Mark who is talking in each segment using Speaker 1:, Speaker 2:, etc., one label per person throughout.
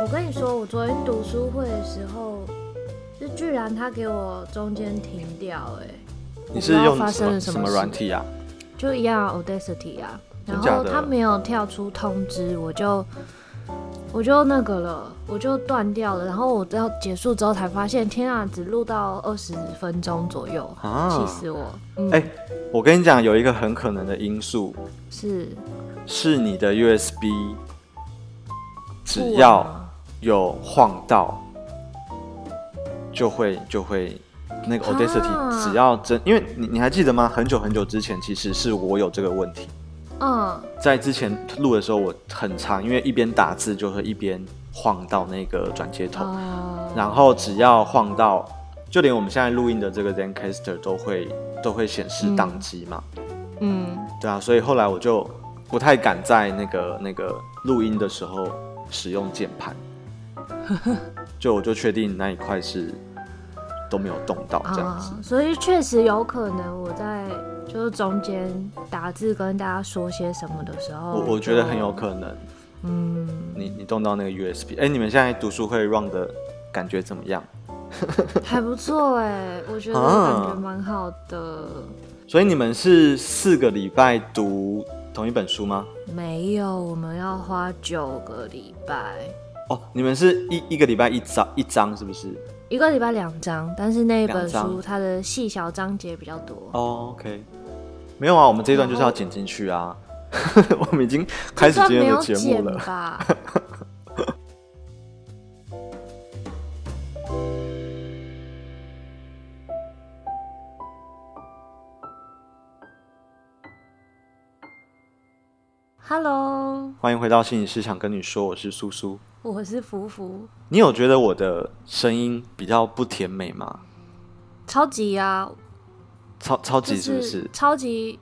Speaker 1: 我跟你说，我昨天读书会的时候，是居然他给我中间停掉，哎，
Speaker 2: 你是用
Speaker 1: 发生了什么
Speaker 2: 软体啊？
Speaker 1: 就一样 Audacity 啊，然后他没有跳出通知，我就我就那个了，我就断掉了。然后我到结束之后才发现，天啊，只录到二十分钟左右，啊，气死我！哎、
Speaker 2: 嗯欸，我跟你讲，有一个很可能的因素
Speaker 1: 是
Speaker 2: 是你的 USB 只要有晃到，就会就会。那个 Audacity 只要真，因为你你还记得吗？很久很久之前，其实是我有这个问题。
Speaker 1: 嗯，
Speaker 2: 在之前录的时候，我很常，因为一边打字就会一边晃到那个转接头，然后只要晃到，就连我们现在录音的这个 ZenCaster 都会都会显示宕机嘛。
Speaker 1: 嗯，
Speaker 2: 对啊，所以后来我就不太敢在那个那个录音的时候使用键盘，就我就确定那一块是。都没有动到这样子，
Speaker 1: 嗯、所以确实有可能我在就是中间打字跟大家说些什么的时候，
Speaker 2: 我我觉得很有可能。
Speaker 1: 嗯，
Speaker 2: 你你动到那个 USB，哎、欸，你们现在读书会 run 的感觉怎么样？
Speaker 1: 还不错哎，我觉得感觉蛮好的、啊。
Speaker 2: 所以你们是四个礼拜读同一本书吗？
Speaker 1: 没有，我们要花九个礼拜。
Speaker 2: 哦，你们是一一个礼拜一章一章是不是？
Speaker 1: 一个礼拜两章，但是那一本书它的细小章节比较多。
Speaker 2: 哦，OK，没有啊，我们这一段就是要剪进去啊。我们已经开始今天的节目了吧
Speaker 1: ？Hello，
Speaker 2: 欢迎回到心理师想跟你说，我是苏苏。
Speaker 1: 我是福福，
Speaker 2: 你有觉得我的声音比较不甜美吗？
Speaker 1: 超级啊，
Speaker 2: 超超级是不是？
Speaker 1: 是、超级，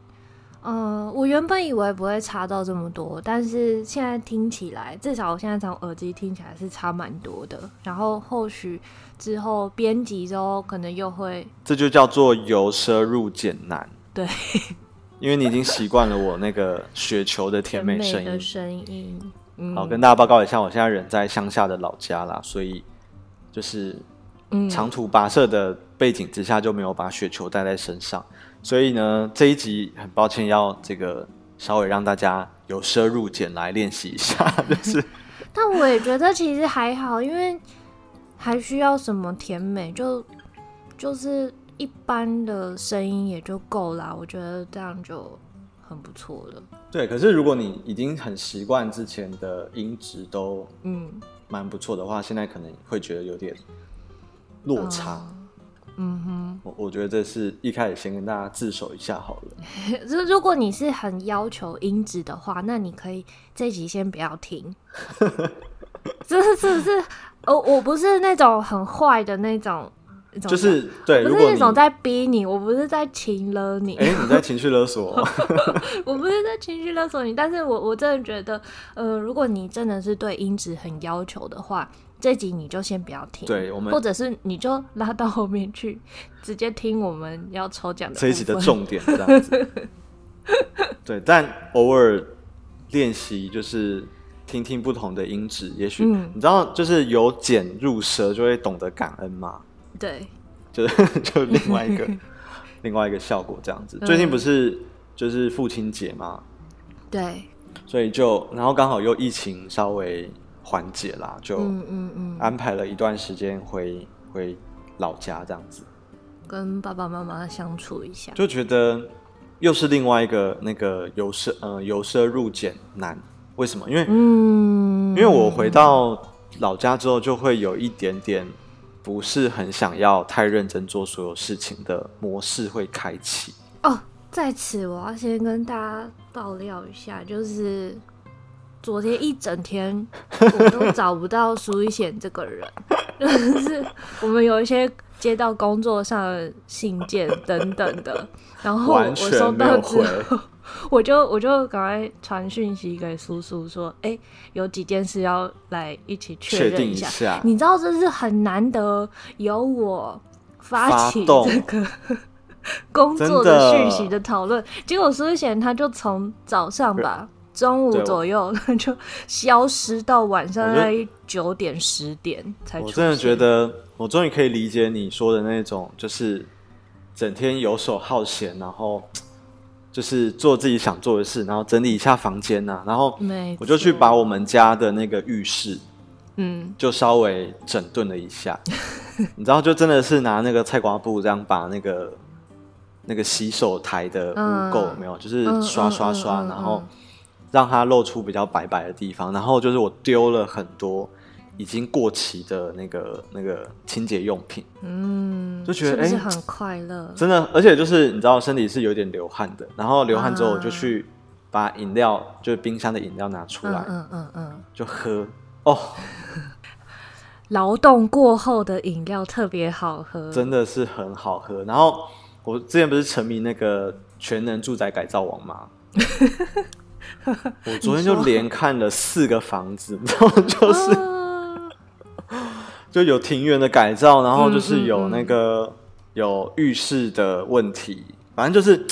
Speaker 1: 嗯、呃，我原本以为不会差到这么多，但是现在听起来，至少我现在从耳机听起来是差蛮多的。然后后续之后编辑之后，可能又会，
Speaker 2: 这就叫做由奢入俭难。
Speaker 1: 对，
Speaker 2: 因为你已经习惯了我那个雪球的甜美声音。
Speaker 1: 的声音。
Speaker 2: 好，跟大家报告一下，我现在人在乡下的老家啦，所以就是长途跋涉的背景之下就没有把雪球带在身上，所以呢，这一集很抱歉要这个稍微让大家由奢入俭来练习一下，就是。
Speaker 1: 但我也觉得其实还好，因为还需要什么甜美，就就是一般的声音也就够啦，我觉得这样就。很不错了，
Speaker 2: 对。可是如果你已经很习惯之前的音质都嗯蛮不错的话，现在可能会觉得有点落差。
Speaker 1: 嗯哼，
Speaker 2: 我我觉得这是一开始先跟大家自首一下好了。
Speaker 1: 如如果你是很要求音质的话，那你可以这集先不要听。这是是是，我我不是那种很坏的那种。
Speaker 2: 就是对，
Speaker 1: 不是那种在逼你，我不是在情勒你。
Speaker 2: 哎、欸，你在情绪勒索？
Speaker 1: 我不是在情绪勒索你，但是我我真的觉得，呃，如果你真的是对音质很要求的话，这集你就先不要听。
Speaker 2: 对，我们
Speaker 1: 或者是你就拉到后面去，直接听我们要抽奖的
Speaker 2: 这一集的重点这样子。对，但偶尔练习就是听听不同的音质，也许、嗯、你知道，就是由俭入奢，就会懂得感恩嘛。
Speaker 1: 对，
Speaker 2: 就是就另外一个 另外一个效果这样子。最近不是就是父亲节吗？
Speaker 1: 对，
Speaker 2: 所以就然后刚好又疫情稍微缓解啦，就嗯嗯嗯，安排了一段时间回回老家这样子，
Speaker 1: 跟爸爸妈妈相处一下，
Speaker 2: 就觉得又是另外一个那个由奢呃由奢入俭难。为什么？因为嗯，因为我回到老家之后就会有一点点。不是很想要太认真做所有事情的模式会开启
Speaker 1: 哦。在此，我要先跟大家爆料一下，就是昨天一整天我都找不到苏一贤这个人，就是我们有一些接到工作上的信件等等的，然后我收到之后。我就我就赶快传讯息给苏苏说，哎、欸，有几件事要来一起确认一下。
Speaker 2: 一下。
Speaker 1: 你知道这是很难得由我发起这个，工作的讯息的讨论，结果苏贤他就从早上吧，中午左右 就消失到晚上大概九点十点才。
Speaker 2: 我真的觉得，我终于可以理解你说的那种，就是整天游手好闲，然后。就是做自己想做的事，然后整理一下房间呐、啊，然后我就去把我们家的那个浴室，嗯，就稍微整顿了一下，你知道，就真的是拿那个菜瓜布这样把那个那个洗手台的污垢有没有，就是刷刷刷，然后让它露出比较白白的地方，然后就是我丢了很多。已经过期的那个那个清洁用品，嗯，就觉得哎，
Speaker 1: 是，是很快乐，
Speaker 2: 真的，而且就是你知道身体是有点流汗的，然后流汗之后我就去把饮料，啊、就是冰箱的饮料拿出来，嗯嗯嗯，嗯，就喝哦，
Speaker 1: 劳动过后的饮料特别好喝，
Speaker 2: 真的是很好喝。然后我之前不是沉迷那个全能住宅改造王吗？我昨天就连看了四个房子，然后就是。啊。就有庭院的改造，然后就是有那个、嗯。嗯嗯、有浴室的问题，反正就是，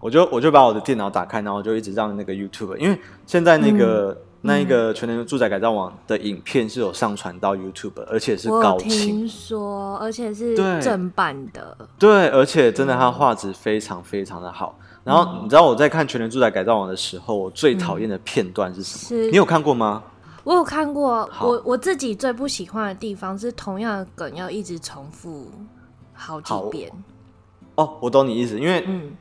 Speaker 2: 我就我就把我的电脑打开，然后就一直让那个 YouTube，因为现在那个、嗯、那一个全能住宅改造网的影片是有上传到 YouTube，而且是高清，
Speaker 1: 听说，而且是正版的，
Speaker 2: 对，对，而且真的它画质非常非常的好。然后你知道我在看全能住宅改造网的时候，我最讨厌的片段是什么？是。你有看过吗？
Speaker 1: 我有看过，我我自己最不喜欢的地方是同样的梗要一直重复好几遍。
Speaker 2: 哦，我懂你意思，因为嗯，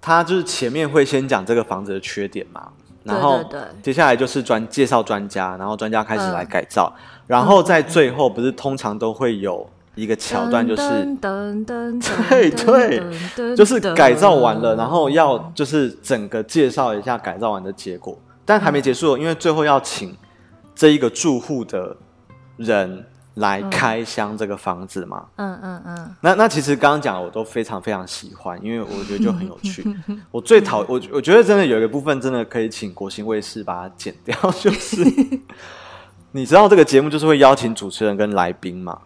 Speaker 2: 他就是前面会先讲这个房子的缺点嘛，然后接下来就是专介绍专家，然后专家开始来改造，嗯、然后在最后不是通常都会有一个桥段，就是 对对，就是改造完了，然后要就是整个介绍一下改造完的结果，但还没结束，因为最后要请。这一个住户的人来开箱这个房子嘛？嗯嗯嗯。那那其实刚刚讲我都非常非常喜欢，因为我觉得就很有趣。我最讨我我觉得真的有一个部分真的可以请国新卫视把它剪掉，就是你知道这个节目就是会邀请主持人跟来宾嘛。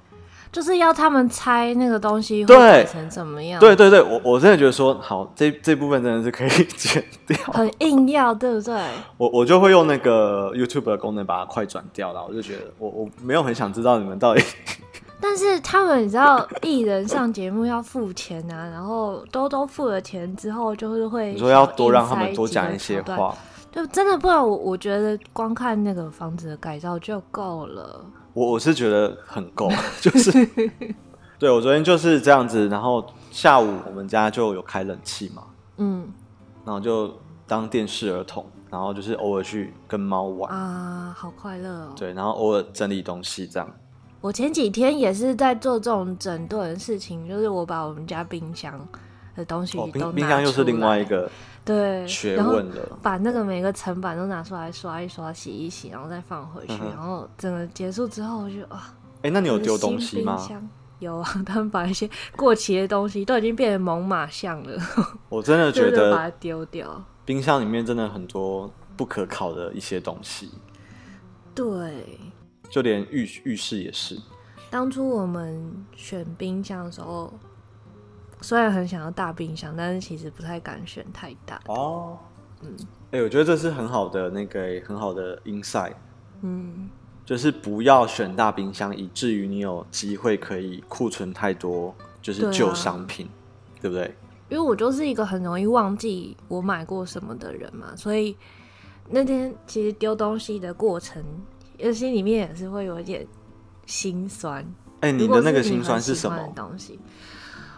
Speaker 1: 就是要他们猜那个东西会改成怎么样？
Speaker 2: 对对对，我我真的觉得说好，这这部分真的是可以剪掉，
Speaker 1: 很硬要，对不对？
Speaker 2: 我我就会用那个 YouTube 的功能把它快转掉了。我就觉得我我没有很想知道你们到底。
Speaker 1: 但是他们你知道，艺人上节目要付钱啊，然后都都付了钱之后，就是会
Speaker 2: 你说要多让他们多讲一些话，
Speaker 1: 就真的不然我我觉得光看那个房子的改造就够了。
Speaker 2: 我我是觉得很够，就是 对我昨天就是这样子，然后下午我们家就有开冷气嘛，嗯，然后就当电视儿童，然后就是偶尔去跟猫玩
Speaker 1: 啊，好快乐哦。
Speaker 2: 对，然后偶尔整理东西这样。
Speaker 1: 我前几天也是在做这种整顿的事情，就是我把我们家冰箱的东西冰箱又是另外一个。对，学问了，把那个每个层板都拿出来刷一刷、洗一洗，然后再放回去，嗯、然后整个结束之后我就啊，哎、欸，
Speaker 2: 那你有丢东西吗？
Speaker 1: 有啊，他们把一些过期的东西都已经变成猛犸象了。
Speaker 2: 我真的觉得
Speaker 1: 把它丢掉。
Speaker 2: 冰箱里面真的很多不可考的一些东西。
Speaker 1: 对，
Speaker 2: 就连浴浴室也是。
Speaker 1: 当初我们选冰箱的时候。虽然很想要大冰箱，但是其实不太敢选太大哦。
Speaker 2: 嗯，哎、欸，我觉得这是很好的那个很好的 insight。嗯，就是不要选大冰箱，以至于你有机会可以库存太多就是旧商品对、啊，对不对？
Speaker 1: 因为我就是一个很容易忘记我买过什么的人嘛，所以那天其实丢东西的过程，心里面也是会有一点心酸。
Speaker 2: 哎、欸，你的那个心酸是什么
Speaker 1: 东西？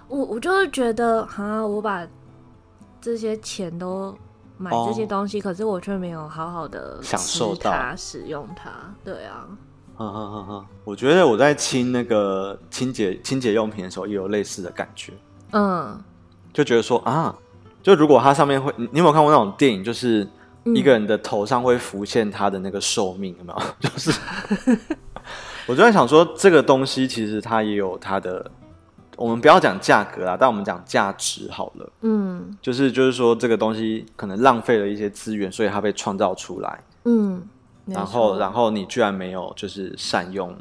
Speaker 1: 我我就是觉得，哈，我把这些钱都买这些东西，哦、可是我却没有好好的享受它、使用它。对啊，
Speaker 2: 哈哈哈哈，我觉得我在清那个清洁清洁用品的时候，也有类似的感觉。嗯，就觉得说啊，就如果它上面会，你有没有看过那种电影，就是一个人的头上会浮现他的那个寿命，有没有？就是，我就在想说，这个东西其实它也有它的。我们不要讲价格啦，但我们讲价值好了。嗯，就是就是说这个东西可能浪费了一些资源，所以它被创造出来。嗯，然后然后你居然没有就是善用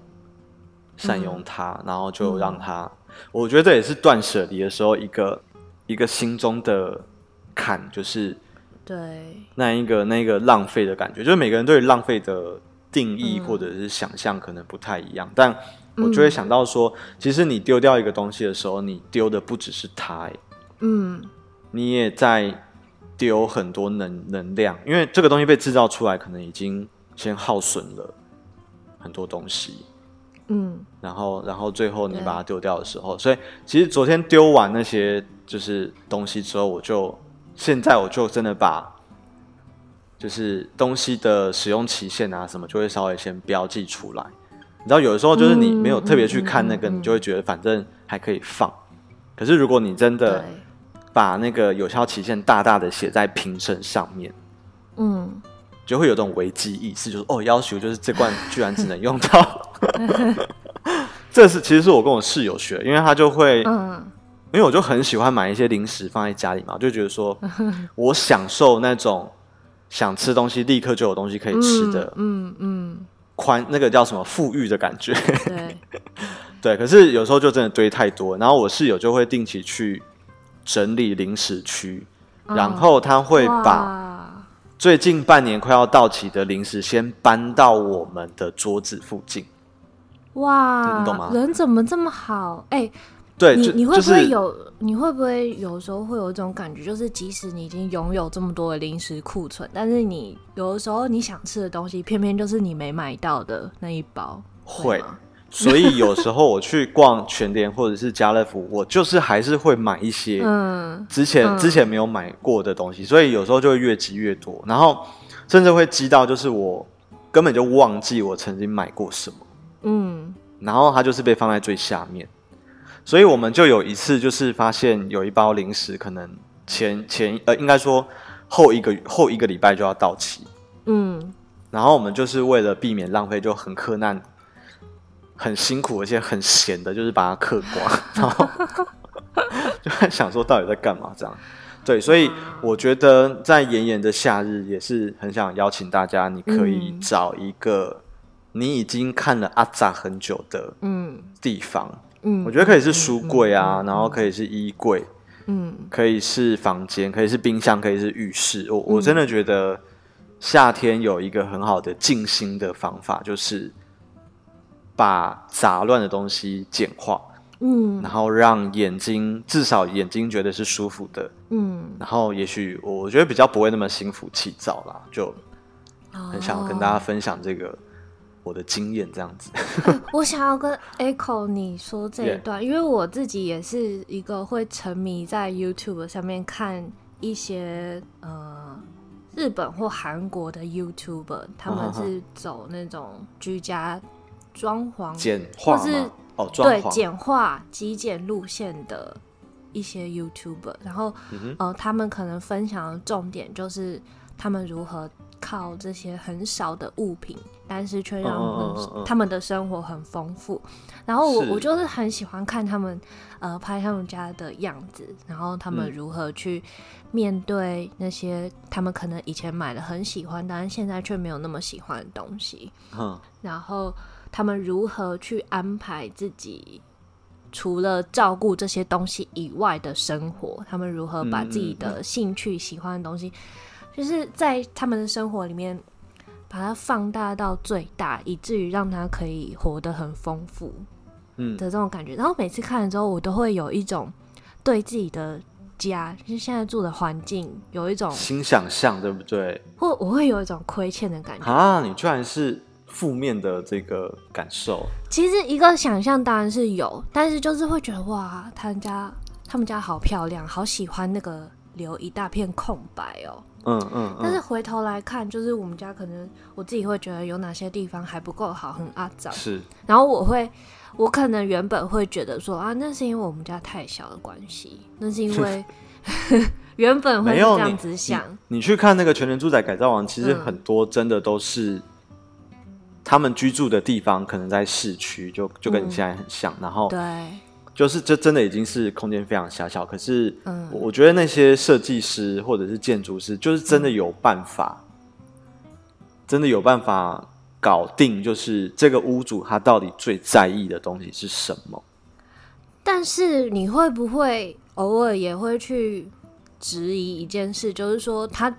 Speaker 2: 善用它，嗯、然后就让它，嗯、我觉得这也是断舍离的时候一个一个心中的坎，就是
Speaker 1: 对。
Speaker 2: 那一个那个浪费的感觉，就是每个人对浪费的定义或者是想象可能不太一样，嗯、但我就会想到说，嗯、其实你丢掉一个东西的时候，你丢的不只是它、欸，嗯，你也在丢很多能能量，因为这个东西被制造出来，可能已经先耗损了很多东西。嗯，然后，然后最后你把它丢掉的时候，所以其实昨天丢完那些就是东西之后，我就现在我就真的把就是东西的使用期限啊什么，就会稍微先标记出来。你知道，有的时候就是你没有特别去看那个，你就会觉得反正还可以放。可是如果你真的把那个有效期限大大的写在瓶身上面，嗯。就会有种危机意识，就是哦，要求就是这罐居然只能用到。这是其实是我跟我室友学，因为他就会，嗯，因为我就很喜欢买一些零食放在家里嘛，就觉得说 我享受那种想吃东西立刻就有东西可以吃的，嗯嗯，宽那个叫什么富裕的感觉，对，对。可是有时候就真的堆太多，然后我室友就会定期去整理零食区，然后他会把。最近半年快要到期的零食，先搬到我们的桌子附近。
Speaker 1: 哇，你懂吗？人怎么这么好？哎、欸，
Speaker 2: 对，
Speaker 1: 你你会不会有？就是、你会不会有时候会有一种感觉，就是即使你已经拥有这么多的零食库存，但是你有的时候你想吃的东西，偏偏就是你没买到的那一包，会吗？
Speaker 2: 所以有时候我去逛全联或者是家乐福，我就是还是会买一些之前、嗯、之前没有买过的东西，所以有时候就会越积越多，然后甚至会积到就是我根本就忘记我曾经买过什么，嗯，然后它就是被放在最下面，所以我们就有一次就是发现有一包零食可能前前呃应该说后一个后一个礼拜就要到期，嗯，然后我们就是为了避免浪费，就很困难。很辛苦，而且很闲的，就是把它嗑光，然后就在想说到底在干嘛这样。对，所以我觉得在炎炎的夏日，也是很想邀请大家，你可以找一个你已经看了阿扎很久的嗯地方，嗯，我觉得可以是书柜啊，然后可以是衣柜，嗯，可以是房间，可以是冰箱，可以是浴室。我我真的觉得夏天有一个很好的静心的方法，就是。把杂乱的东西简化，嗯，然后让眼睛至少眼睛觉得是舒服的，嗯，然后也许我觉得比较不会那么心浮气躁啦，就很想跟大家分享这个、哦、我的经验这样子。
Speaker 1: 我想要跟 Echo 你说这一段.因为我自己也是一个会沉迷在 YouTube 上面看一些呃日本或韩国的 YouTuber，他们是走那种居家。装潢
Speaker 2: 简化，
Speaker 1: 或是
Speaker 2: 哦，
Speaker 1: 对简化极简路线的一些 YouTuber，然后、嗯、呃，他们可能分享的重点就是他们如何靠这些很少的物品，但是却让他们的生活很丰富。然后我我就是很喜欢看他们呃拍他们家的样子，然后他们如何去面对那些他们可能以前买了很喜欢，但是现在却没有那么喜欢的东西。嗯，然后。他们如何去安排自己除了照顾这些东西以外的生活？他们如何把自己的兴趣、喜欢的东西，就是在他们的生活里面把它放大到最大，以至于让他可以活得很丰富，嗯的这种感觉。然后每次看了之后，我都会有一种对自己的家，就是现在住的环境，有一种
Speaker 2: 新想象，对不对？
Speaker 1: 或我会有一种亏欠的感觉
Speaker 2: 啊！你居然是。负面的这个感受，
Speaker 1: 其实一个想象当然是有，但是就是会觉得哇，他们家他们家好漂亮，好喜欢那个留一大片空白哦。嗯嗯。嗯，但是回头来看，就是我们家可能我自己会觉得有哪些地方还不够好，很阿杂。是。然后我会，我可能原本会觉得说啊，那是因为我们家太小的关系，那是因为 原本会这样子想。
Speaker 2: 你，你去看那个《全能住宅改造王》，其实很多真的都是。他们居住的地方可能在市区，就就跟你现在很像。嗯、然后，对，就是这真的已经是空间非常狭小。可是，嗯，我觉得那些设计师或者是建筑师，就是真的有办法，嗯、真的有办法搞定，就是这个屋主他到底最在意的东西是什么。
Speaker 1: 但是你会不会偶尔也会去质疑一件事，就是说他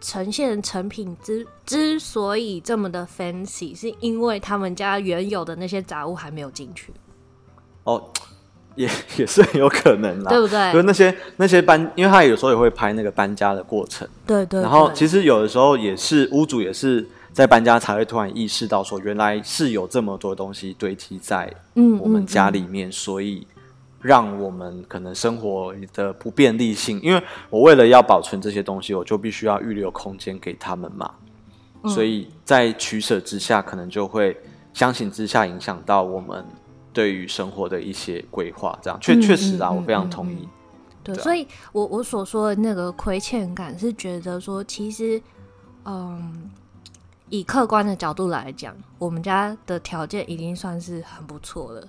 Speaker 1: 呈现成品之之所以这么的 fancy，是因为他们家原有的那些杂物还没有进去。
Speaker 2: 哦。也 也是很有可能啦，
Speaker 1: 对不对？
Speaker 2: 就是那些那些搬，因为他有时候也会拍那个搬家的过程，
Speaker 1: 对，对对。
Speaker 2: 然后其实有的时候也是屋主也是在搬家才会突然意识到说，原来是有这么多东西堆积在我们家里面，嗯嗯嗯，所以让我们可能生活的不便利性。因为我为了要保存这些东西，我就必须要预留空间给他们嘛，嗯、所以在取舍之下，可能就会相形之下影响到我们。对于生活的一些规划，这样确确实啊，我非常同意。
Speaker 1: 对，所以我我所说的那个亏欠感，是觉得说，其实，嗯，以客观的角度来讲，我们家的条件已经算是很不错了。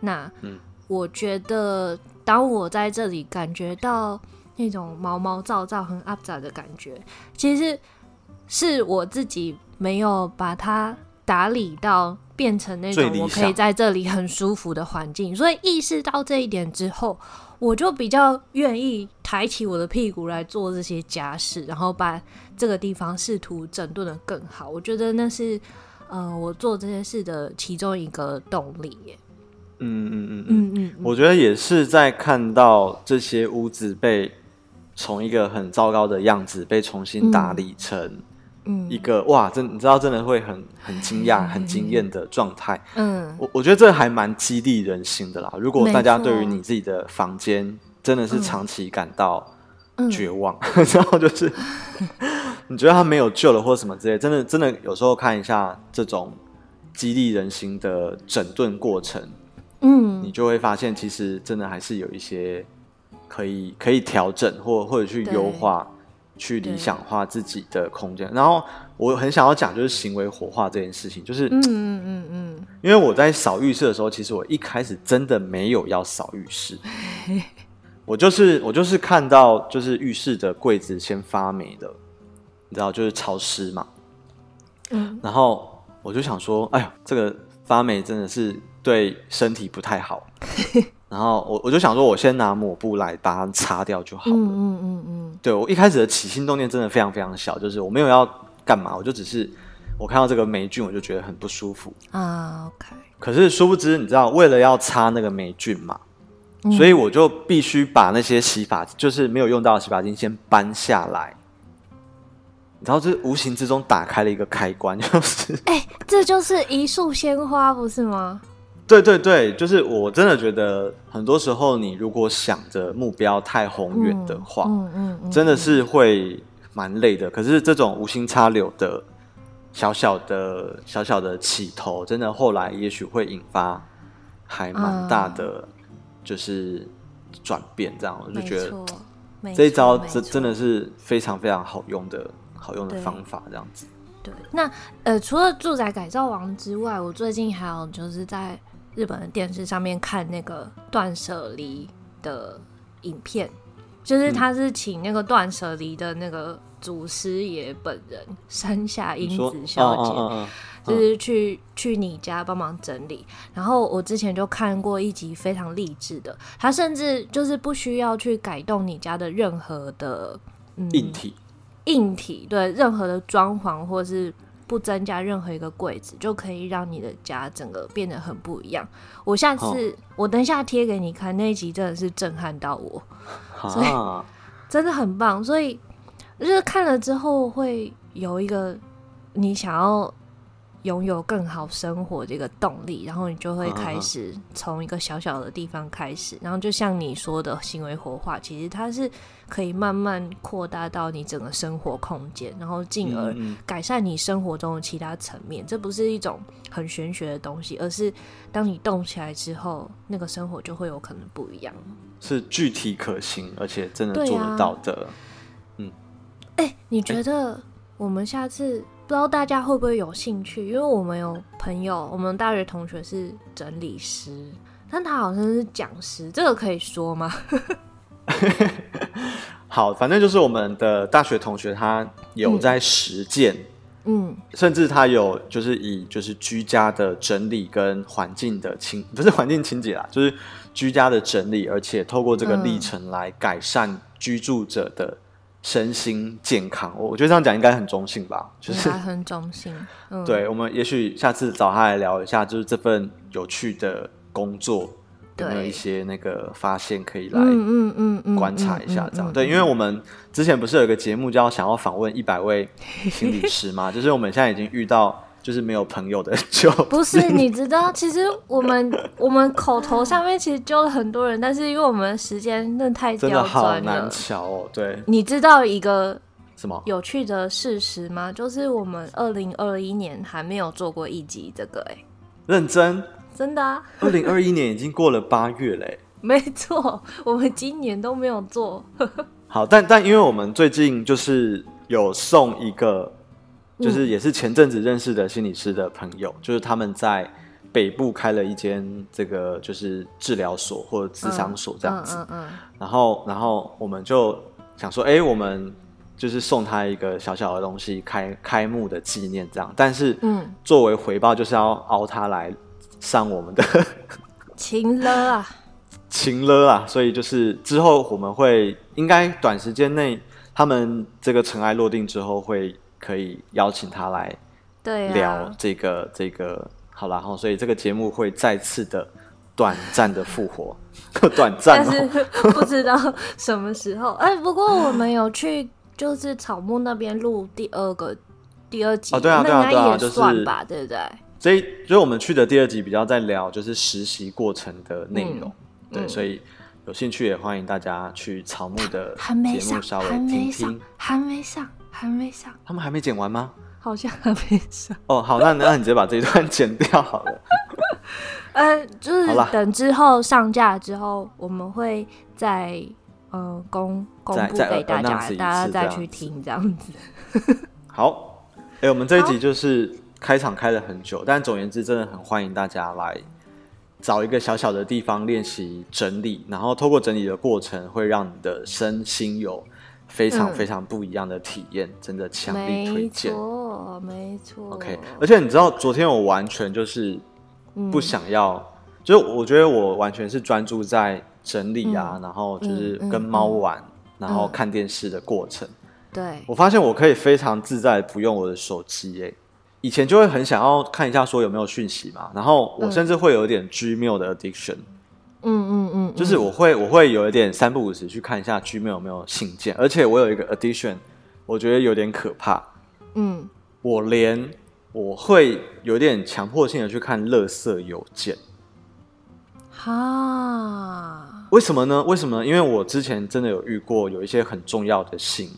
Speaker 1: 那，嗯，我觉得，当我在这里感觉到那种毛毛躁躁、很阿杂的感觉，其实是我自己没有把它打理到。变成那种我可以在这里很舒服的环境，所以意识到这一点之后，我就比较愿意抬起我的屁股来做这些家事，然后把这个地方试图整顿的更好。我觉得那是，呃，我做这些事的其中一个动力耶。
Speaker 2: 嗯嗯嗯嗯嗯，我觉得也是在看到这些屋子被从一个很糟糕的样子被重新打理成。一个哇，真你知道，真的会很很惊讶、很惊艳的状态。嗯，我我觉得这还蛮激励人心的啦。如果大家对于你自己的房间真的是长期感到绝望，然后、嗯、就是你觉得它没有救了或什么之类，真的真的有时候看一下这种激励人心的整顿过程，嗯，你就会发现其实真的还是有一些可以可以调整或或者去优化。去理想化自己的空间，然后我很想要讲就是行为活化这件事情，就是嗯嗯嗯嗯，因为我在扫浴室的时候，其实我一开始真的没有要扫浴室，我就是我就是看到就是浴室的柜子先发霉的，你知道就是潮湿嘛，嗯，然后我就想说，哎呀，这个发霉真的是对身体不太好。然后我我就想说，我先拿抹布来把它擦掉就好了。嗯嗯嗯嗯。对，我一开始的起心动念真的非常非常小，就是我没有要干嘛，我就只是我看到这个霉菌，我就觉得很不舒服啊。OK。可是殊不知，你知道，为了要擦那个霉菌嘛，嗯、所以我就必须把那些洗发，就是没有用到的洗发精先搬下来。然后这无形之中打开了一个开关，就是
Speaker 1: 哎、欸，这就是一束鲜花，不是吗？
Speaker 2: 对对对，就是我真的觉得，很多时候你如果想着目标太宏远的话，嗯嗯嗯、真的是会蛮累的。可是这种无心插柳的小小的小小的起头，真的后来也许会引发还蛮大的就是转变。这样、嗯、我就觉得这一招真真的是非常非常好用的好用的方法，这样子。
Speaker 1: 对，那呃，除了住宅改造王之外，我最近还有就是在。日本的电视上面看那个断舍离的影片，就是他是请那个断舍离的那个祖师爷本人山下英子小姐，就是去去你家帮忙整理。然后我之前就看过一集非常励志的，他甚至就是不需要去改动你家的任何的嗯
Speaker 2: 硬体，
Speaker 1: 硬体对任何的装潢或是。不增加任何一个柜子，就可以让你的家整个变得很不一样。我下次、哦、我等一下贴给你看那一集，真的是震撼到我，啊、所以 真的很棒。所以就是看了之后会有一个你想要拥有更好生活的一个动力，然后你就会开始从一个小小的地方开始，然后就像你说的行为活化，其实它是。可以慢慢扩大到你整个生活空间，然后进而改善你生活中的其他层面。这不是一种很玄学的东西，而是当你动起来之后，那个生活就会有可能不一样。
Speaker 2: 是具体可行，而且真的做得到的。啊、嗯，
Speaker 1: 哎、欸，你觉得我们下次不知道大家会不会有兴趣？因为我们有朋友，我们大学同学是整理师，但他好像是讲师，这个可以说吗？
Speaker 2: 好，反正就是我们的大学同学，他有在实践嗯，甚至他有就是以就是居家的整理跟环境的清，不是环境清洁啦，就是居家的整理，而且透过这个历程来改善居住者的身心健康。我我觉得这样讲应该很中性吧，就是
Speaker 1: 很中性。嗯、
Speaker 2: 对，我们也许下次找他来聊一下，就是这份有趣的工作。有没有一些那个发现可以来嗯嗯嗯观察一下这样？对，因为我们之前不是有一个节目叫想要访问一百位心理师吗？就是我们现在已经遇到就是没有朋友的就
Speaker 1: 不是，你知道，其实我们我们口头上面其实揪了很多人，但是因为我们时间真的太
Speaker 2: 真的好难瞧哦。对，
Speaker 1: 你知道一个
Speaker 2: 什么
Speaker 1: 有趣的事实吗？就是我们二零二一年还没有做过一集这个哎、
Speaker 2: 欸，认真。
Speaker 1: 真的啊！
Speaker 2: 二零二一年已经过了八月嘞，
Speaker 1: 没错，我们今年都没有做。
Speaker 2: 好，但但因为我们最近就是有送一个，就是也是前阵子认识的心理师的朋友，嗯、就是他们在北部开了一间这个就是治疗所或者咨商所这样子，然后然后我们就想说，哎、欸，我们就是送他一个小小的东西，开开幕的纪念这样，但是嗯，作为回报就是要熬他来。上我们的。
Speaker 1: 情了啊，
Speaker 2: 情了啊，所以就是之后我们会应该短时间内，他们这个尘埃落定之后，会可以邀请他来聊这个、啊、这个好了，然后所以这个节目会再次的短暂的复活，短暂、喔，但是
Speaker 1: 不知道什么时候。哎、欸，不过我们有去就是草木那边录第二个第二集，
Speaker 2: 哦，对啊，对啊，对啊，
Speaker 1: 也算吧，对不对？
Speaker 2: 所以，所以我们去的第二集比较在聊就是实习过程的内容，嗯、对、嗯，所以有兴趣也欢迎大家去草木的节目稍微听听。
Speaker 1: 还没上，还没上，
Speaker 2: 他们还没剪完吗？
Speaker 1: 好像还没上。
Speaker 2: 哦，好，那那你直接把这一段剪掉好了。
Speaker 1: 呃，就是等之后上架之后，我们会再呃公公布给大家，大家再去听这样子。
Speaker 2: 好，哎、欸，我们这一集就是。开场开了很久，但总而言之，真的很欢迎大家来找一个小小的地方练习整理，然后透过整理的过程，会让你的身心有非常非常不一样的体验，嗯、真的强力推荐。
Speaker 1: 没错，没错。
Speaker 2: OK，而且你知道，昨天我完全就是不想要，嗯、就是我觉得我完全是专注在整理啊，嗯、然后就是跟猫玩、嗯，然后看电视的过程。
Speaker 1: 对、
Speaker 2: 嗯，我发现我可以非常自在不用我的手机，哎。以前就会很想要看一下说有没有讯息嘛，然后我甚至会有一点 Gmail 的 addiction，
Speaker 1: 嗯嗯嗯，
Speaker 2: 就是我会我会有一点三不五时去看一下 Gmail 有没有信件，而且我有一个 addiction，我觉得有点可怕，嗯，我连我会有点强迫性的去看垃圾邮件，
Speaker 1: 哈，
Speaker 2: 为什么呢？为什么？呢？因为我之前真的有遇过有一些很重要的信，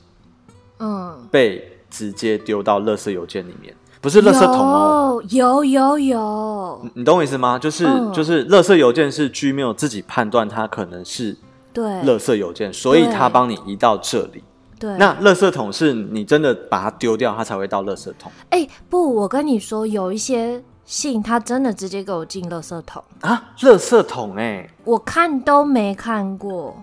Speaker 2: 嗯，被直接丢到垃圾邮件里面。不是垃圾桶哦，
Speaker 1: 有有有，有，
Speaker 2: 你懂我意思吗？就是、嗯、就是，垃圾邮件是 Gmail 自己判断它可能是对垃圾邮件，所以它帮你移到这里。对，那垃圾桶是你真的把它丢掉，它才会到垃圾桶。
Speaker 1: 哎、欸，不，我跟你说，有一些信它真的直接给我进垃圾桶
Speaker 2: 啊，垃圾桶哎、欸，
Speaker 1: 我看都没看过，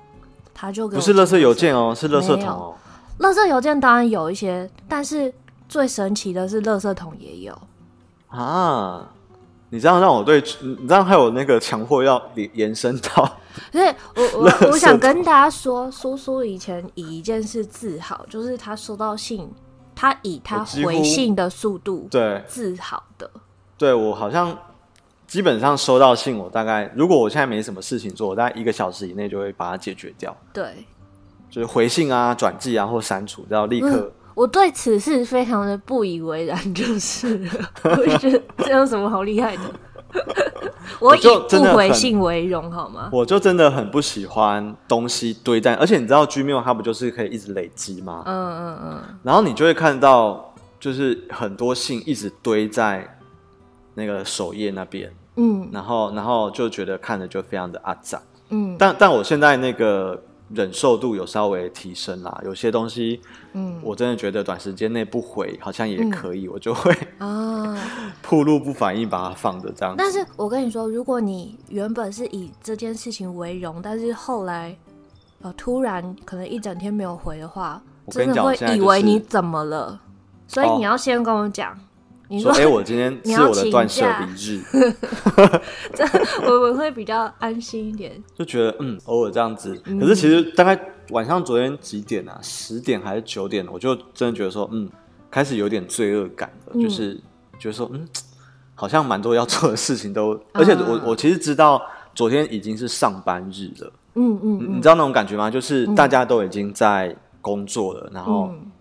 Speaker 1: 他就
Speaker 2: 不是垃圾邮件哦，是垃圾桶哦。
Speaker 1: 垃圾邮件当然有一些，但是。最神奇的是，垃圾桶也有
Speaker 2: 啊！你这样让我对，你这样还有那个强迫要延伸到，
Speaker 1: 所以我我我想跟大家说，苏苏以前以一件事自豪，就是他收到信，他以他回信的速度对自豪的。
Speaker 2: 对，我好像基本上收到信，我大概如果我现在没什么事情做，我大概一个小时以内就会把它解决掉。
Speaker 1: 对，
Speaker 2: 就是回信啊、转寄啊或删除，然后立刻。嗯
Speaker 1: 我对此事非常的不以为然，就是我觉得这有什么好厉害的？我以不回信为荣，好吗？
Speaker 2: 我就真的很不喜欢东西堆在，而且你知道 Gmail 它不就是可以一直累积吗？嗯嗯嗯。然后你就会看到，就是很多信一直堆在那个首页那边，嗯，然后然后就觉得看着就非常的阿杂，嗯。但但我现在那个。忍受度有稍微提升啦，有些东西，嗯，我真的觉得短时间内不回好像也可以，嗯、我就会啊，铺路不反应把它放着这样。
Speaker 1: 但是我跟你说，如果你原本是以这件事情为荣，但是后来呃突然可能一整天没有回的话，我跟你讲，真的会以为你怎么了？所以你要先跟我讲。哦
Speaker 2: 你说：“哎、欸，我今天是我的断舍离日，
Speaker 1: 这我我会比较安心一点。
Speaker 2: 就觉得嗯，偶尔这样子。可是其实大概晚上昨天几点啊？十点还是九点？我就真的觉得说，嗯，开始有点罪恶感了。嗯、就是觉得说，嗯，好像蛮多要做的事情都，而且我我其实知道昨天已经是上班日了。嗯嗯，嗯，你知道那种感觉吗？就是大家都已经在工作了，然后。嗯”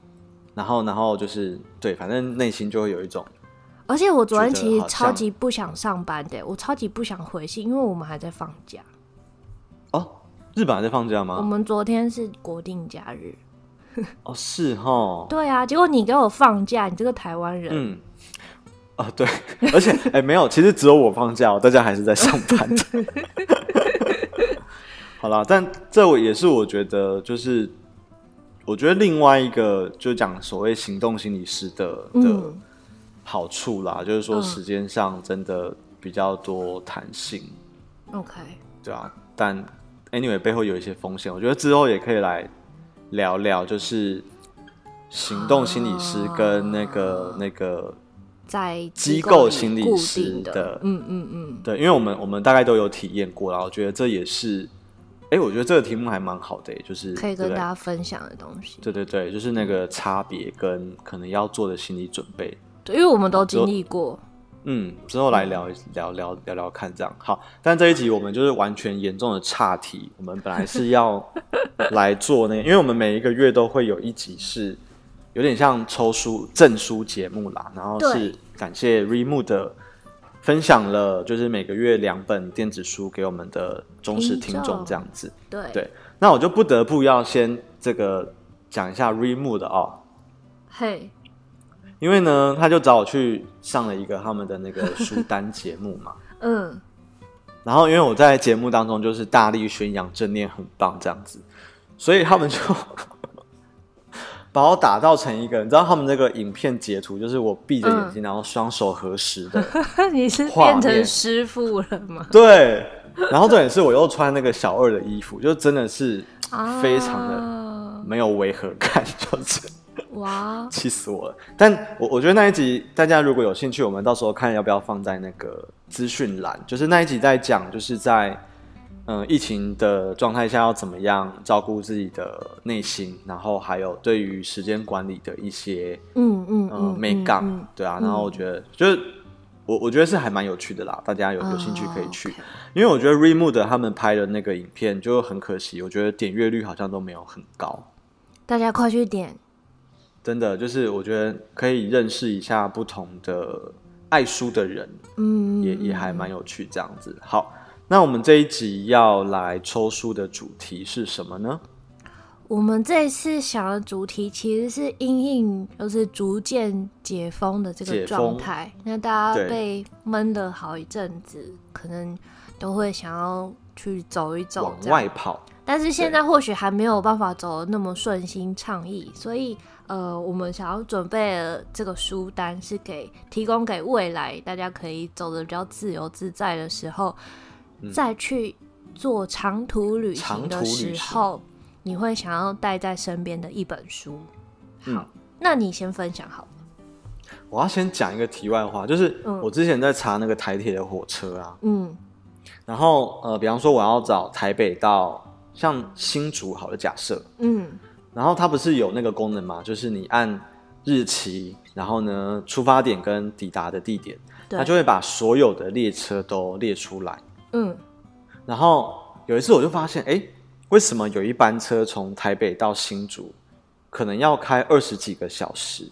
Speaker 2: 然后，然后就是对，反正内心就会有一种。
Speaker 1: 而且我昨天其实超级不想上班的，我超级不想回信，因为我们还在放假。
Speaker 2: 哦，日本还在放假吗？
Speaker 1: 我们昨天是国定假日。
Speaker 2: 哦，是哈。
Speaker 1: 对啊，结果你给我放假，你这个台湾人。
Speaker 2: 嗯。啊，对，而且哎，没有，其实只有我放假，大家还是在上班。好啦，但这也是我觉得就是。我觉得另外一个就讲所谓行动心理师的的好处啦，嗯、就是说时间上真的比较多弹性。
Speaker 1: OK，
Speaker 2: 对啊，但 anyway 背后有一些风险，我觉得之后也可以来聊聊，就是行动心理师跟那个、啊、那个
Speaker 1: 在
Speaker 2: 机构心理师的，
Speaker 1: 的嗯嗯嗯，
Speaker 2: 对，因为我们我们大概都有体验过啦，我觉得这也是。哎、欸，我觉得这个题目还蛮好的，就是
Speaker 1: 可以跟大家分享的东西。
Speaker 2: 对对对，就是那个差别跟可能要做的心理准备。
Speaker 1: 对，因为我们都经历过。
Speaker 2: 嗯，之后来聊聊聊聊聊看，这样好。但这一集我们就是完全严重的岔题。我们本来是要 来做那个，因为我们每一个月都会有一集是有点像抽书证书节目啦，然后是感谢 Readmoo 的。分享了就是每个月两本电子书给我们的忠实听众这样子，
Speaker 1: 对。
Speaker 2: 对，那我就不得不要先这个讲一下 Readmoo 的哦，
Speaker 1: 嘿，
Speaker 2: 因为呢，他就找我去上了一个他们的那个书单节目嘛，嗯，然后因为我在节目当中就是大力宣扬正念很棒这样子，所以他们就。把我打造成一个，你知道他们那个影片截图，就是我闭着眼睛，嗯、然后双手合十的。
Speaker 1: 你是变成师傅了吗？
Speaker 2: 对，然后重点是我又穿那个小二的衣服，就真的是非常的没有违和感，就是哇，气死我了！但我我觉得那一集大家如果有兴趣，我们到时候看要不要放在那个资讯栏，就是那一集在讲，就是在。嗯，疫情的状态下要怎么样照顾自己的内心，然后还有对于时间管理的一些嗯嗯嗯美感，嗯嗯、对啊，然后我觉得、嗯、就是我我觉得是还蛮有趣的啦，大家有有兴趣可以去，哦 okay、因为我觉得 Readmoo 他们拍的那个影片就很可惜，我觉得点阅率好像都没有很高，
Speaker 1: 大家快去点，
Speaker 2: 真的就是我觉得可以认识一下不同的爱书的人，嗯，也也还蛮有趣这样子，好。那我们这一集要来抽书的主题是什么呢？
Speaker 1: 我们这一次想的主题其实是因应，就是逐渐解封的这个状态。那大家被闷了好一阵子，可能都会想要去走一走，
Speaker 2: 往外跑。
Speaker 1: 但是现在或许还没有办法走的那么顺心畅意，所以呃，我们想要准备的这个书单是给提供给未来大家可以走的比较自由自在的时候。再去做长途旅行的时候，你会想要带在身边的一本书。好，嗯、那你先分享好了。
Speaker 2: 我要先讲一个题外话，就是我之前在查那个台铁的火车啊，嗯，然后呃，比方说我要找台北到像新竹好的假设，嗯，然后它不是有那个功能吗？就是你按日期，然后呢，出发点跟抵达的地点，对它就会把所有的列车都列出来。嗯，然后有一次我就发现，哎，为什么有一班车从台北到新竹，可能要开二十几个小时？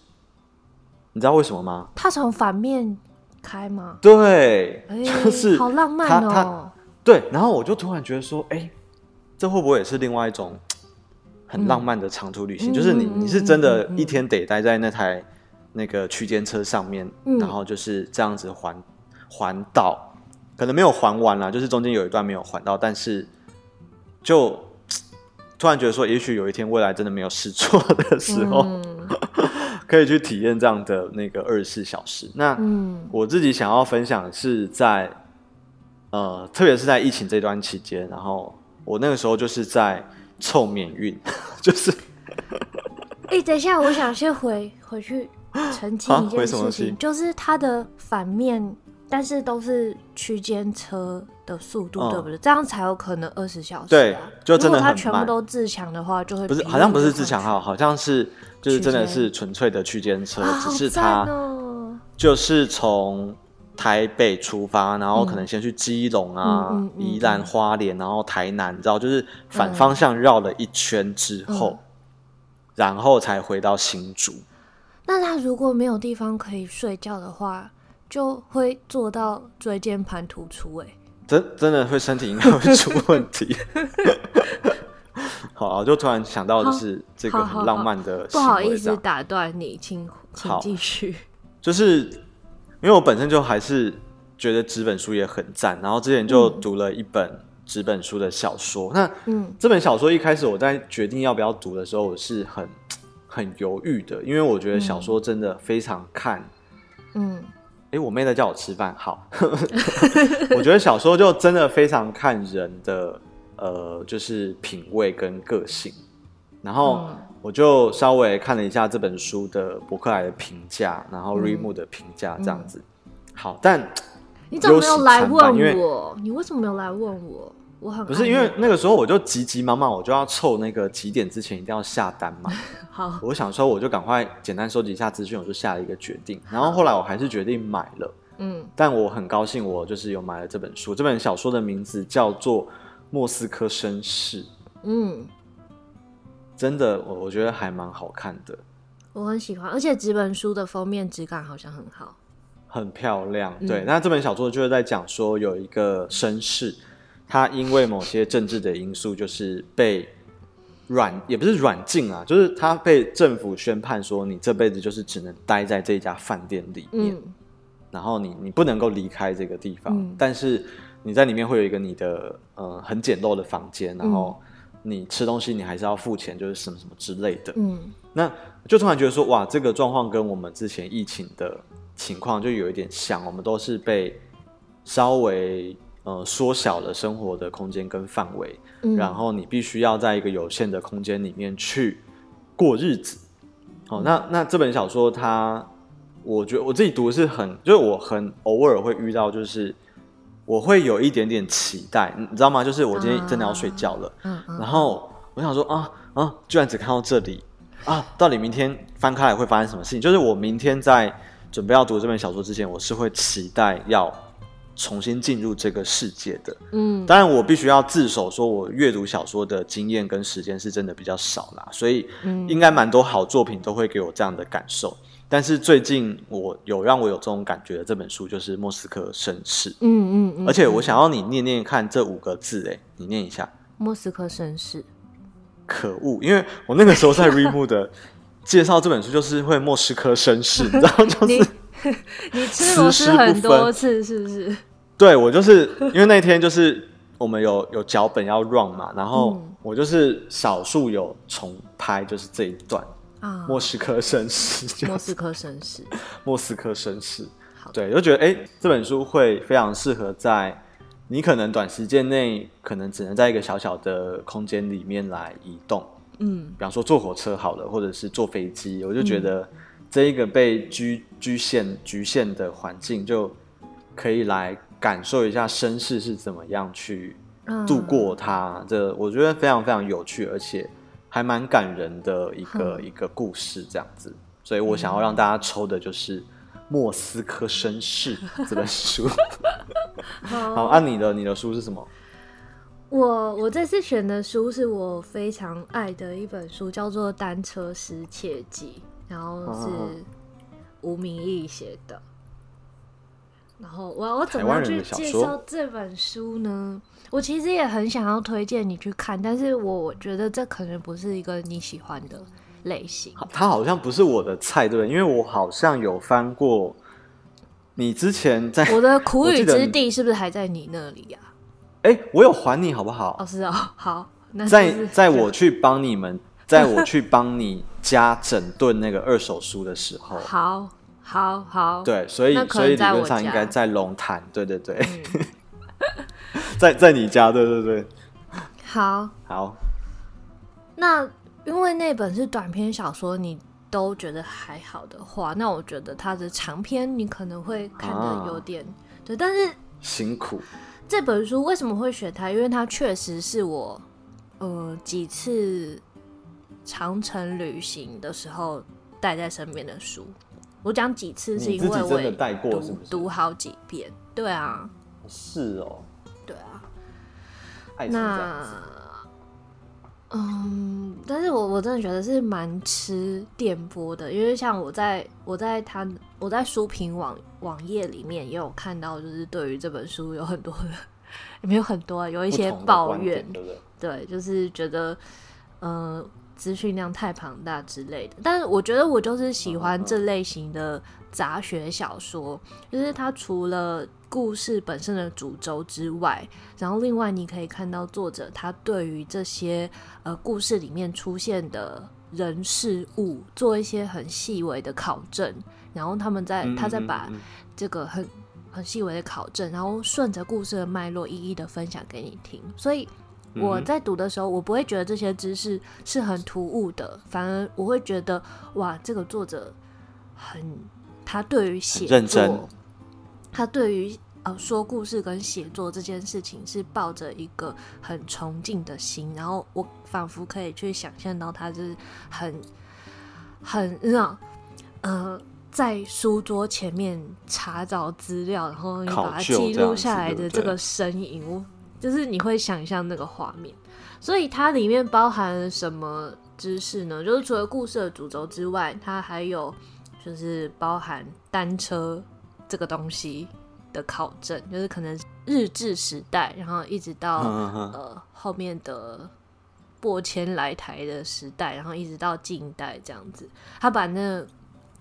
Speaker 2: 你知道为什么吗？
Speaker 1: 他从反面开吗？
Speaker 2: 对，就是
Speaker 1: 好浪漫哦。
Speaker 2: 对，然后我就突然觉得说，哎，这会不会也是另外一种很浪漫的长途旅行？嗯、就是你你是真的一天得待在那台那个区间车上面，嗯、然后就是这样子环环岛。可能没有还完啦，就是中间有一段没有还到，但是就 突然觉得说，也许有一天未来真的没有事做的时候，嗯、可以去体验这样的那个二十四小时。那我自己想要分享的是在呃，特别是在疫情这段期间，然后我那个时候就是在凑免运，就是。
Speaker 1: 哎、欸，等一下，我想先回回去澄清一件事情，
Speaker 2: 啊、情
Speaker 1: 就是它的反面，但是都是区间车的速度，嗯、对不对？这样才有可能二十小时、啊。
Speaker 2: 对，就真的很慢。
Speaker 1: 如果它全部都自强的话，就会
Speaker 2: 不是，好像不是自强号，好像是就是真的是纯粹的区间车，间只是它就是从台北出发，然后可能先去基隆啊、嗯、宜兰花莲，然后台南，你知道，就是反方向绕了一圈之后，嗯、然后才回到新竹。
Speaker 1: 那他如果没有地方可以睡觉的话，就会做到椎间盘突出、欸。哎，
Speaker 2: 真真的会身体应该会出问题。好，就突然想到的是这个很浪漫的。
Speaker 1: 不好意思打断你，请请继续。
Speaker 2: 就是因为我本身就还是觉得纸本书也很赞，然后之前就读了一本纸本书的小说。嗯、那嗯，这本小说一开始我在决定要不要读的时候，我是很。很犹豫的，因为我觉得小说真的非常看，嗯，哎、欸，我妹在叫我吃饭，好，我觉得小说就真的非常看人的，呃，就是品味跟个性，然后我就稍微看了一下这本书的博客来的评价，然后 Readmoo 的评价这样子，嗯、好，但
Speaker 1: 你怎么没有来问我？你为什么没有来问我？
Speaker 2: 不是因为那个时候我就急急忙忙，我就要凑那个几点之前一定要下单嘛。
Speaker 1: 好，
Speaker 2: 我想说我就赶快简单收集一下资讯，我就下了一个决定。然后后来我还是决定买了。嗯，但我很高兴，我就是有买了这本书。这本小说的名字叫做《莫斯科绅士》。嗯，真的，我我觉得还蛮好看的。
Speaker 1: 我很喜欢，而且这本书的封面质感好像很好，
Speaker 2: 很漂亮。对，嗯、那这本小说就是在讲说有一个绅士。他因为某些政治的因素，就是被软，也不是软禁啊，就是他被政府宣判说，你这辈子就是只能待在这家饭店里面，嗯、然后你你不能够离开这个地方，嗯、但是你在里面会有一个你的呃很简陋的房间，然后你吃东西你还是要付钱，就是什么什么之类的。嗯，那就突然觉得说，哇，这个状况跟我们之前疫情的情况就有一点像，我们都是被稍微。呃，缩小了生活的空间跟范围，嗯、然后你必须要在一个有限的空间里面去过日子。哦，那那这本小说它，我觉得我自己读的是很，就是我很偶尔会遇到，就是我会有一点点期待，你知道吗？就是我今天真的要睡觉了，啊、然后我想说啊啊，居然只看到这里啊，到底明天翻开来会发生什么事情？就是我明天在准备要读这本小说之前，我是会期待要。重新进入这个世界的，嗯，当然我必须要自首，说我阅读小说的经验跟时间是真的比较少啦，所以应该蛮多好作品都会给我这样的感受。但是最近我有让我有这种感觉的这本书就是《莫斯科绅士》，嗯，嗯嗯，而且我想要你念念看这五个字，哎，你念一下《
Speaker 1: 莫斯科绅士》。
Speaker 2: 可恶，因为我那个时候在的介绍这本书就是会莫斯科绅士，你知道就是。
Speaker 1: 你吃螺丝很多次是不是？
Speaker 2: 对，我就是因为那天就是我们有有脚本要 run 嘛，然后我就是少数有重拍，就是这一段啊，莫斯科绅士，
Speaker 1: 莫斯科绅士，
Speaker 2: 莫斯科绅士，对，就觉得哎、欸，这本书会非常适合在你可能短时间内可能只能在一个小小的空间里面来移动，嗯，比方说坐火车好了，或者是坐飞机，我就觉得。这一个被局局限局限的环境，就可以来感受一下绅士是怎么样去度过它。嗯、这我觉得非常非常有趣，而且还蛮感人的一个、嗯、一个故事，这样子。所以我想要让大家抽的就是《莫斯科绅士》这本书。好，按、啊、你的你的书是什么？
Speaker 1: 我我这次选的书是我非常爱的一本书，叫做《单车失窃记》。然后是吴明义写的，然后我我怎么去介绍这本书呢？我其实也很想要推荐你去看，但是我觉得这可能不是一个你喜欢的类型。
Speaker 2: 它好像不是我的菜，对不对？因为我好像有翻过你之前在
Speaker 1: 我的苦雨之地，是不是还在你那里呀？
Speaker 2: 哎，我有还你好不好？
Speaker 1: 哦，是哦，好，那
Speaker 2: 在在我去帮你们。在我去帮你家整顿那个二手书的时候，
Speaker 1: 好，好，好，
Speaker 2: 对，所以所以理论上应该在龙潭，对对对，嗯、在在你家，对对对，
Speaker 1: 好，
Speaker 2: 好，
Speaker 1: 那因为那本是短篇小说，你都觉得还好的话，那我觉得他的长篇你可能会看的有点、啊、对，但是
Speaker 2: 辛苦。
Speaker 1: 这本书为什么会选它？因为它确实是我呃几次长城旅行的时候带在身边的书。我讲几次是因为我也读读好几遍。对啊，
Speaker 2: 是哦，
Speaker 1: 对啊。那嗯，但是我我真的觉得是蛮吃电波的，因为像我在我在他我在书评网网页里面也有看到，就是对于这本书有很多的，也没有很多，有一些抱怨，对不对？对，就是觉得嗯，资讯量太庞大之类的。但是我觉得我就是喜欢这类型的杂学小说，就是它除了故事本身的主轴之外，然后另外你可以看到作者他对于这些呃故事里面出现的人事物做一些很细微的考证，然后他们在他在把这个很很细微的考证，然后顺着故事的脉络一一的分享给你听。所以我在读的时候，我不会觉得这些知识是很突兀的，反而我会觉得哇，这个作者很他对于写作。他对于呃说故事跟写作这件事情是抱着一个很崇敬的心，然后我仿佛可以去想象到他就是很很让呃在书桌前面查找资料，然后你把它记录下来的这个身影，就是你会想象那个画面。所以它里面包含了什么知识呢？就是除了故事的主轴之外，它还有就是包含单车。这个东西的考证，就是可能日治时代，然后一直到呃后面的过迁来台的时代，然后一直到近代这样子，他把那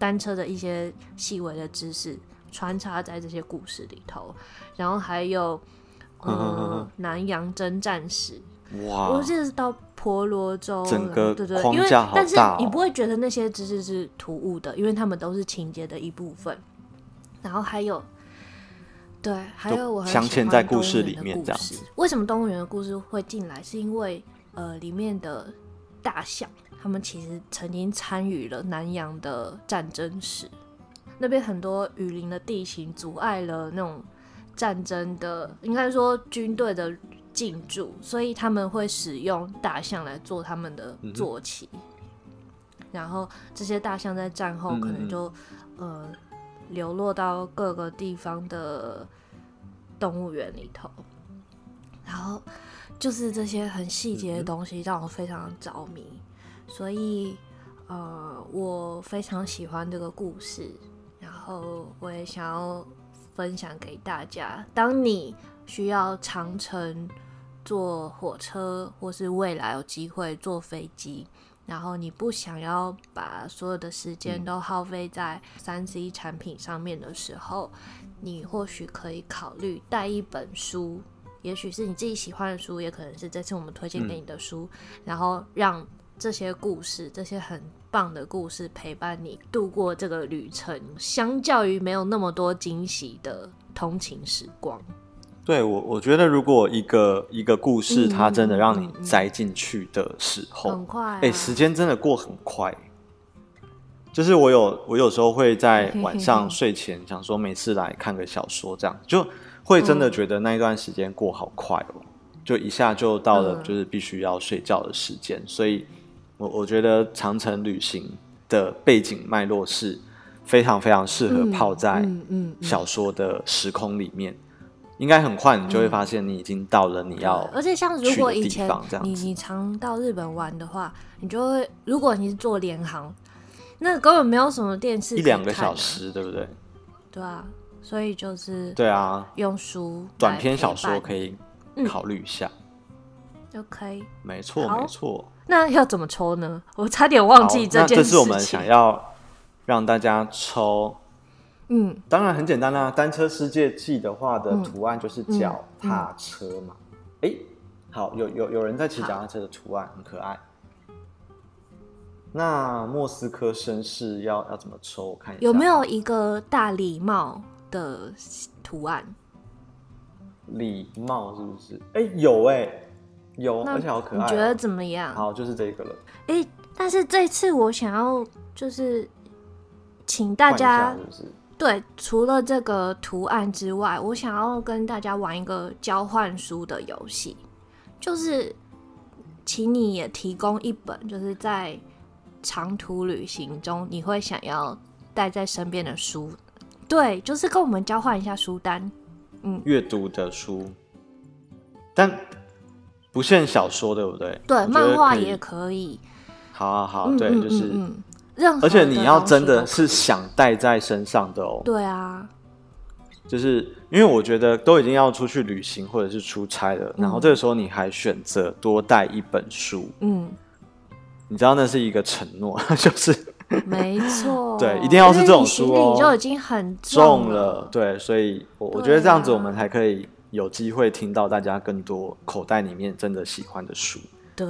Speaker 1: 单车的一些细微的知识穿插在这些故事里头，然后还有嗯 南洋征战史，哇，我记得是到婆罗洲，
Speaker 2: 整个因为
Speaker 1: 但是你不会觉得那些知识是突兀的，因为他们都是情节的一部分。然后还有，对，还有我很喜欢在故事里面这样子。为什么动物园的故事会进来？是因为呃，里面的大象，他们其实曾经参与了南洋的战争史。那边很多雨林的地形阻碍了那种战争的，应该说军队的进驻，所以他们会使用大象来做他们的坐骑。嗯、然后这些大象在战后可能就嗯呃。流落到各个地方的动物园里头，然后就是这些很细节的东西让我非常着迷，所以呃，我非常喜欢这个故事，然后我也想要分享给大家。当你需要长程坐火车，或是未来有机会坐飞机。然后你不想要把所有的时间都耗费在三 C 产品上面的时候，你或许可以考虑带一本书，也许是你自己喜欢的书，也可能是这次我们推荐给你的书，然后让这些故事，这些很棒的故事陪伴你度过这个旅程，相较于没有那么多惊喜的通勤时光。
Speaker 2: 对我，我觉得如果一个一个故事，它真的让你栽进去的时候，
Speaker 1: 很快，
Speaker 2: 哎，时间真的过很快。就是我有我有时候会在 晚上睡前想说，每次来看个小说，这样就会真的觉得那一段时间过好快哦，就一下就到了就是必须要睡觉的时间。所以我我觉得长城旅行的背景脉络是非常非常适合泡在小说的时空里面。应该很快，你就会发现你已经到了你要。而且像如果以前
Speaker 1: 你你常到日本玩的话，你就会，如果你是坐联航，那根本没有什么电视，
Speaker 2: 一两个小时，对不对？
Speaker 1: 对啊，所以就是
Speaker 2: 对啊，
Speaker 1: 用书
Speaker 2: 短篇小说可以考虑一下。
Speaker 1: OK，
Speaker 2: 没错没错。
Speaker 1: 那要怎么抽呢？我差点忘记这件事情。
Speaker 2: 那这是我们想要让大家抽。
Speaker 1: 嗯，
Speaker 2: 当然很简单啦、啊。单车世界记的话的图案就是脚踏车嘛。哎、嗯嗯欸，好，有有有人在骑脚踏车的图案，很可爱。那莫斯科绅士要要怎么抽？我看一下，
Speaker 1: 有没有一个大礼帽的图案？
Speaker 2: 礼帽是不是？哎、欸，有哎、欸，有，而且好可爱、喔。
Speaker 1: 你觉得怎么样？
Speaker 2: 好，就是这个了。
Speaker 1: 哎、欸，但是这次我想要。就是请大家
Speaker 2: 是是
Speaker 1: 对，除了这个图案之外，我想要跟大家玩一个交换书的游戏，就是请你也提供一本，就是在长途旅行中你会想要带在身边的书。对，就是跟我们交换一下书单，嗯，
Speaker 2: 阅读的书，但不限小说，对不对？
Speaker 1: 对，漫画也可以。
Speaker 2: 好啊，好，对，嗯嗯嗯嗯
Speaker 1: 就是任何，
Speaker 2: 而且你要真的是想带在身上的哦。
Speaker 1: 对啊，
Speaker 2: 就是因为我觉得都已经要出去旅行或者是出差了，
Speaker 1: 嗯、
Speaker 2: 然后这个时候你还选择多带一本书，
Speaker 1: 嗯，
Speaker 2: 你知道那是一个承诺，就是。
Speaker 1: 没错，
Speaker 2: 对，一定要是这种书哦，
Speaker 1: 就已经很
Speaker 2: 重了。对，所以我，我我觉得这样子，我们才可以有机会听到大家更多口袋里面真的喜欢的书。
Speaker 1: 对，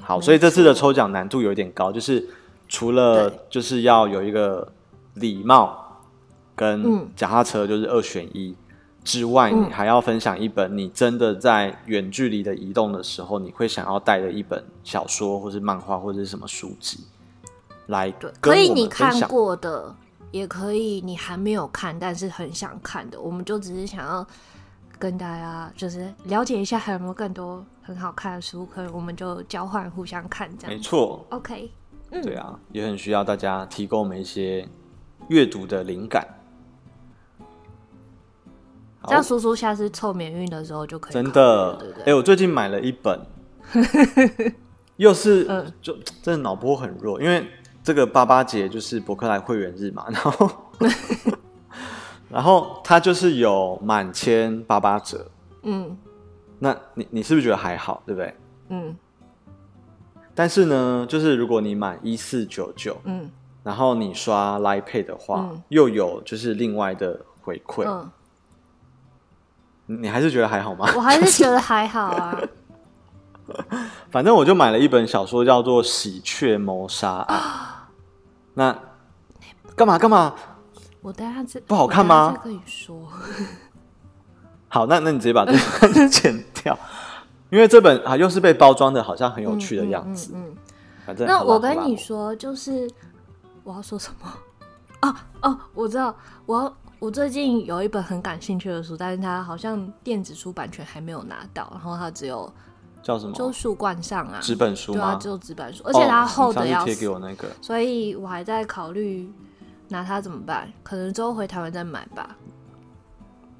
Speaker 2: 好，所以这次的抽奖难度有点高，就是除了就是要有一个礼貌跟脚踏车，就是二选一之外，你还要分享一本你真的在远距离的移动的时候，你会想要带的一本小说，或是漫画，或者是什么书籍。来，对，
Speaker 1: 可以你看过的，也可以你还没有看，但是很想看的，我们就只是想要跟大家就是了解一下，还有没有更多很好看的书，可能我们就交换互相看这样。
Speaker 2: 没错
Speaker 1: ，OK，嗯，
Speaker 2: 对啊，也很需要大家提供我们一些阅读的灵感。
Speaker 1: 这样叔叔下次凑免运的时候就可以。
Speaker 2: 真的，哎、欸，我最近买了一本，又是，嗯、就真的脑波很弱，因为。这个八八节就是博客来会员日嘛，然后，然后它就是有满千八八折，嗯，那你你是不是觉得还好，对不对？嗯，但是呢，就是如果你满一四九九，嗯，然后你刷 Line Pay 的话，嗯，又有就是另外的回馈，嗯，你还是觉得还好吗？
Speaker 1: 我还是觉得还好啊。
Speaker 2: 反正我就买了一本小说，叫做《喜鹊谋杀案》。那干嘛干嘛？
Speaker 1: 我等下这
Speaker 2: 不好看吗？
Speaker 1: 再跟你说。
Speaker 2: 好，那那你直接把这本 剪掉，因为这本啊又是被包装的，好像很有趣的样子。嗯，嗯，嗯，反正
Speaker 1: 那我跟你说，就是我要说什么？哦哦，我知道，我要我最近有一本很感兴趣的书，但是它好像电子书版权还没有拿到，然后它只有。
Speaker 2: 叫什么？
Speaker 1: 就树冠上啊，
Speaker 2: 纸本书吗？
Speaker 1: 对啊，只有纸本书，而且它厚的要死。
Speaker 2: 贴给我那个，
Speaker 1: 所以我还在考虑拿它怎么办？可能之后回台湾再买吧。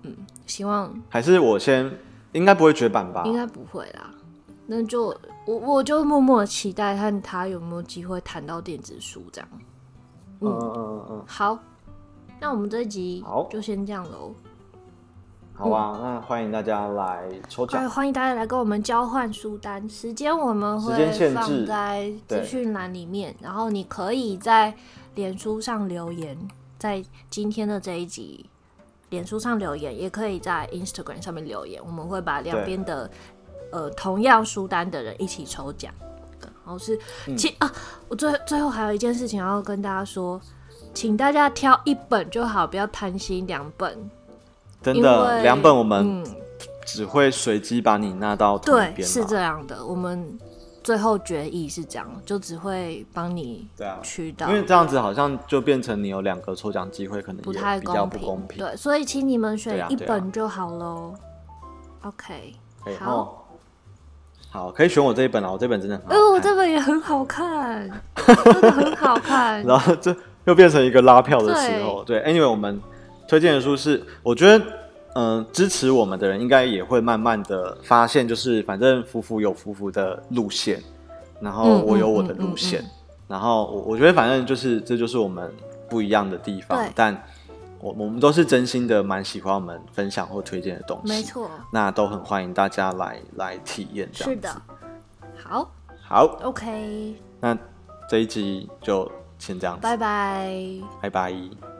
Speaker 1: 嗯，希望
Speaker 2: 还是我先，应该不会绝版吧？
Speaker 1: 应该不会啦。那就我我就默默的期待看他有没有机会谈到电子书这样。
Speaker 2: 嗯嗯嗯嗯，
Speaker 1: 好，那我们这一集就先这样喽。
Speaker 2: 好啊，那欢迎大家来抽奖。
Speaker 1: 欢迎大家来跟我们交换书单，时间我们会放在资讯栏里面，然后你可以在脸书上留言，在今天的这一集脸书上留言，也可以在 Instagram 上面留言，我们会把两边的呃同样书单的人一起抽奖。然后是，嗯、其啊，我最最后还有一件事情要跟大家说，请大家挑一本就好，不要贪心两本。
Speaker 2: 真的，两本我们只会随机把你纳到。
Speaker 1: 对，是这样的。我们最后决议是这样，就只会帮你对啊取到，
Speaker 2: 因为这样子好像就变成你有两个抽奖机会，可能不太公平。
Speaker 1: 对，所以请你们选一本就好喽。OK，好，
Speaker 2: 好，可以选我这一本啊，我这本真的很好看，
Speaker 1: 哦，我这本也很好看，真的很好看。
Speaker 2: 然后这又变成一个拉票的时候，对，Anyway，我们。推荐的书是，我觉得，嗯、呃，支持我们的人应该也会慢慢的发现，就是反正福福有福福的路线，然后我有我的路线，嗯嗯嗯嗯、然后我我觉得反正就是这就是我们不一样的地方，但我我们都是真心的蛮喜欢我们分享或推荐的东西，
Speaker 1: 没错，那
Speaker 2: 都很欢迎大家来来体验这样子。
Speaker 1: 是的，好，
Speaker 2: 好
Speaker 1: ，OK，
Speaker 2: 那这一集就先这样子，
Speaker 1: 拜拜，
Speaker 2: 拜拜。